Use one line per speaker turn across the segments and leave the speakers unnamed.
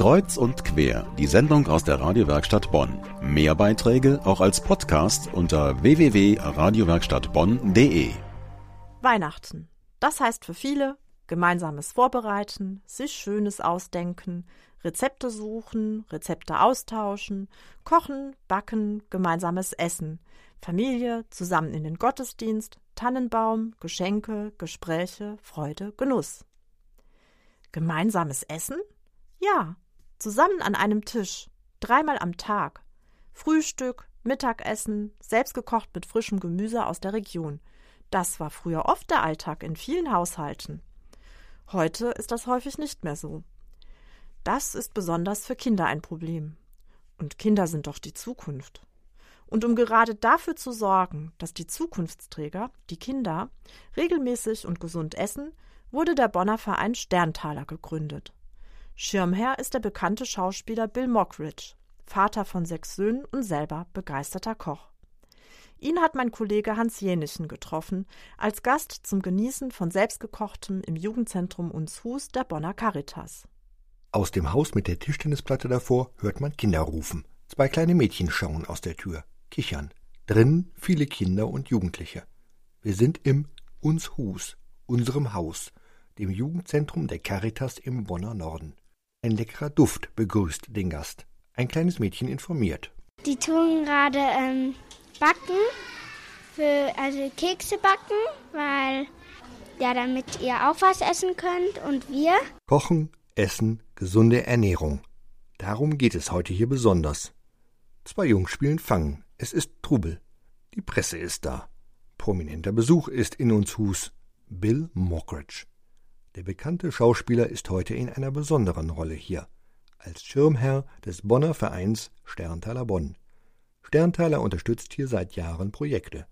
Kreuz und quer, die Sendung aus der Radiowerkstatt Bonn. Mehr Beiträge auch als Podcast unter www.radiowerkstattbonn.de.
Weihnachten. Das heißt für viele gemeinsames Vorbereiten, sich Schönes ausdenken, Rezepte suchen, Rezepte austauschen, kochen, backen, gemeinsames Essen, Familie, zusammen in den Gottesdienst, Tannenbaum, Geschenke, Gespräche, Freude, Genuss. Gemeinsames Essen? Ja, zusammen an einem Tisch, dreimal am Tag. Frühstück, Mittagessen, selbst gekocht mit frischem Gemüse aus der Region. Das war früher oft der Alltag in vielen Haushalten. Heute ist das häufig nicht mehr so. Das ist besonders für Kinder ein Problem. Und Kinder sind doch die Zukunft. Und um gerade dafür zu sorgen, dass die Zukunftsträger, die Kinder, regelmäßig und gesund essen, wurde der Bonner Verein Sterntaler gegründet. Schirmherr ist der bekannte Schauspieler Bill Mockridge, Vater von sechs Söhnen und selber begeisterter Koch. Ihn hat mein Kollege Hans Jenichen getroffen, als Gast zum Genießen von selbstgekochtem im Jugendzentrum Unshus der Bonner Caritas.
Aus dem Haus mit der Tischtennisplatte davor hört man Kinder rufen. Zwei kleine Mädchen schauen aus der Tür, kichern. Drinnen viele Kinder und Jugendliche. Wir sind im Unshus, unserem Haus, dem Jugendzentrum der Caritas im Bonner Norden. Ein leckerer Duft begrüßt den Gast. Ein kleines Mädchen informiert.
Die tun gerade ähm, backen, für, also Kekse backen, weil ja, damit ihr auch was essen könnt und wir.
Kochen, Essen, gesunde Ernährung. Darum geht es heute hier besonders. Zwei Jungs spielen Fangen. Es ist Trubel. Die Presse ist da. Prominenter Besuch ist in uns Hus. Bill Mockridge. Der bekannte Schauspieler ist heute in einer besonderen Rolle hier, als Schirmherr des Bonner Vereins Sterntaler Bonn. Sterntaler unterstützt hier seit Jahren Projekte.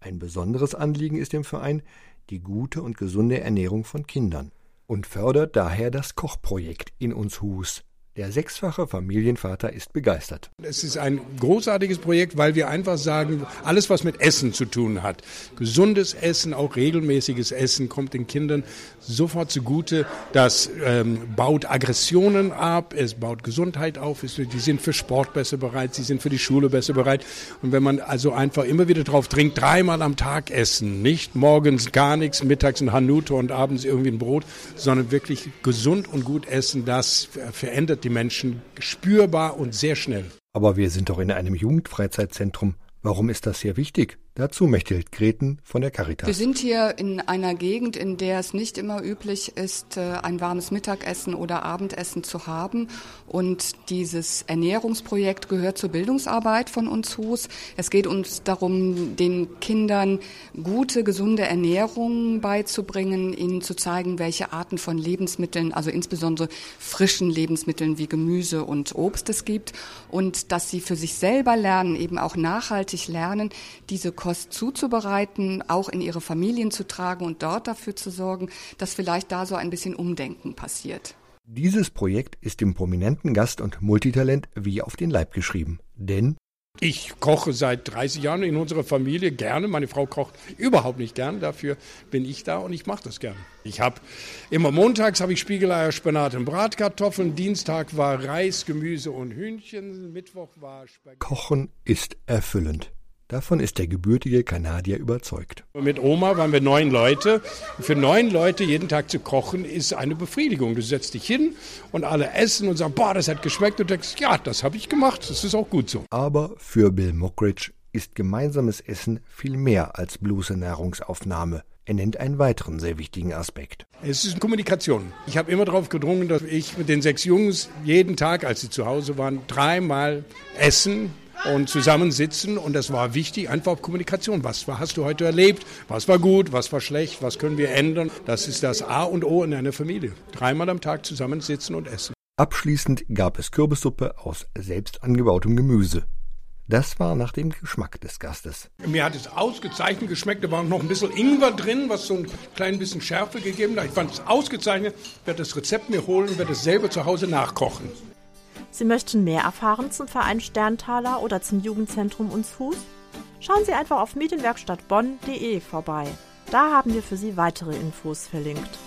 Ein besonderes Anliegen ist dem Verein die gute und gesunde Ernährung von Kindern und fördert daher das Kochprojekt in uns Hus, der sechsfache Familienvater ist begeistert.
Es ist ein großartiges Projekt, weil wir einfach sagen, alles, was mit Essen zu tun hat, gesundes Essen, auch regelmäßiges Essen, kommt den Kindern sofort zugute. Das ähm, baut Aggressionen ab, es baut Gesundheit auf, es, die sind für Sport besser bereit, sie sind für die Schule besser bereit. Und wenn man also einfach immer wieder drauf trinkt, dreimal am Tag essen, nicht morgens gar nichts, mittags ein Hanute und abends irgendwie ein Brot, sondern wirklich gesund und gut essen, das verändert Menschen spürbar und sehr schnell.
Aber wir sind doch in einem Jugendfreizeitzentrum. Warum ist das hier wichtig? Dazu Mechthild Greten von der Caritas.
Wir sind hier in einer Gegend, in der es nicht immer üblich ist, äh, ein warmes Mittagessen oder Abendessen zu haben. Und dieses Ernährungsprojekt gehört zur Bildungsarbeit von uns Hus. Es geht uns darum, den Kindern gute, gesunde Ernährung beizubringen, ihnen zu zeigen, welche Arten von Lebensmitteln, also insbesondere frischen Lebensmitteln wie Gemüse und Obst es gibt. Und dass sie für sich selber lernen, eben auch nachhaltig lernen, diese Kost zuzubereiten, auch in ihre Familien zu tragen und dort dafür zu sorgen, dass vielleicht da so ein bisschen Umdenken passiert.
Dieses Projekt ist dem prominenten Gast und Multitalent wie auf den Leib geschrieben. Denn
ich koche seit 30 Jahren in unserer Familie gerne. Meine Frau kocht überhaupt nicht gern. Dafür bin ich da und ich mache das gerne. Ich habe immer montags habe ich Spiegeleier, Spinat und Bratkartoffeln. Dienstag war Reis, Gemüse und Hühnchen. Mittwoch war Spaghetti.
Kochen ist erfüllend. Davon ist der gebürtige Kanadier überzeugt.
Mit Oma waren wir neun Leute. Für neun Leute jeden Tag zu kochen ist eine Befriedigung. Du setzt dich hin und alle essen und sagen, boah, das hat geschmeckt. Und du denkst, ja, das habe ich gemacht. Das ist auch gut so.
Aber für Bill Mockridge ist gemeinsames Essen viel mehr als bloße Nahrungsaufnahme. Er nennt einen weiteren sehr wichtigen Aspekt.
Es ist Kommunikation. Ich habe immer darauf gedrungen, dass ich mit den sechs Jungs jeden Tag, als sie zu Hause waren, dreimal essen und zusammensitzen. Und das war wichtig, einfach auf Kommunikation. Was hast du heute erlebt? Was war gut? Was war schlecht? Was können wir ändern? Das ist das A und O in einer Familie. Dreimal am Tag zusammensitzen und essen.
Abschließend gab es Kürbissuppe aus selbst angebautem Gemüse. Das war nach dem Geschmack des Gastes.
Mir hat es ausgezeichnet geschmeckt. Da war noch ein bisschen Ingwer drin, was so ein klein bisschen Schärfe gegeben hat. Ich fand es ausgezeichnet. Ich werde das Rezept mir holen und werde es selber zu Hause nachkochen.
Sie möchten mehr erfahren zum Verein Sterntaler oder zum Jugendzentrum Unshus? Schauen Sie einfach auf medienwerkstattbonn.de vorbei. Da haben wir für Sie weitere Infos verlinkt.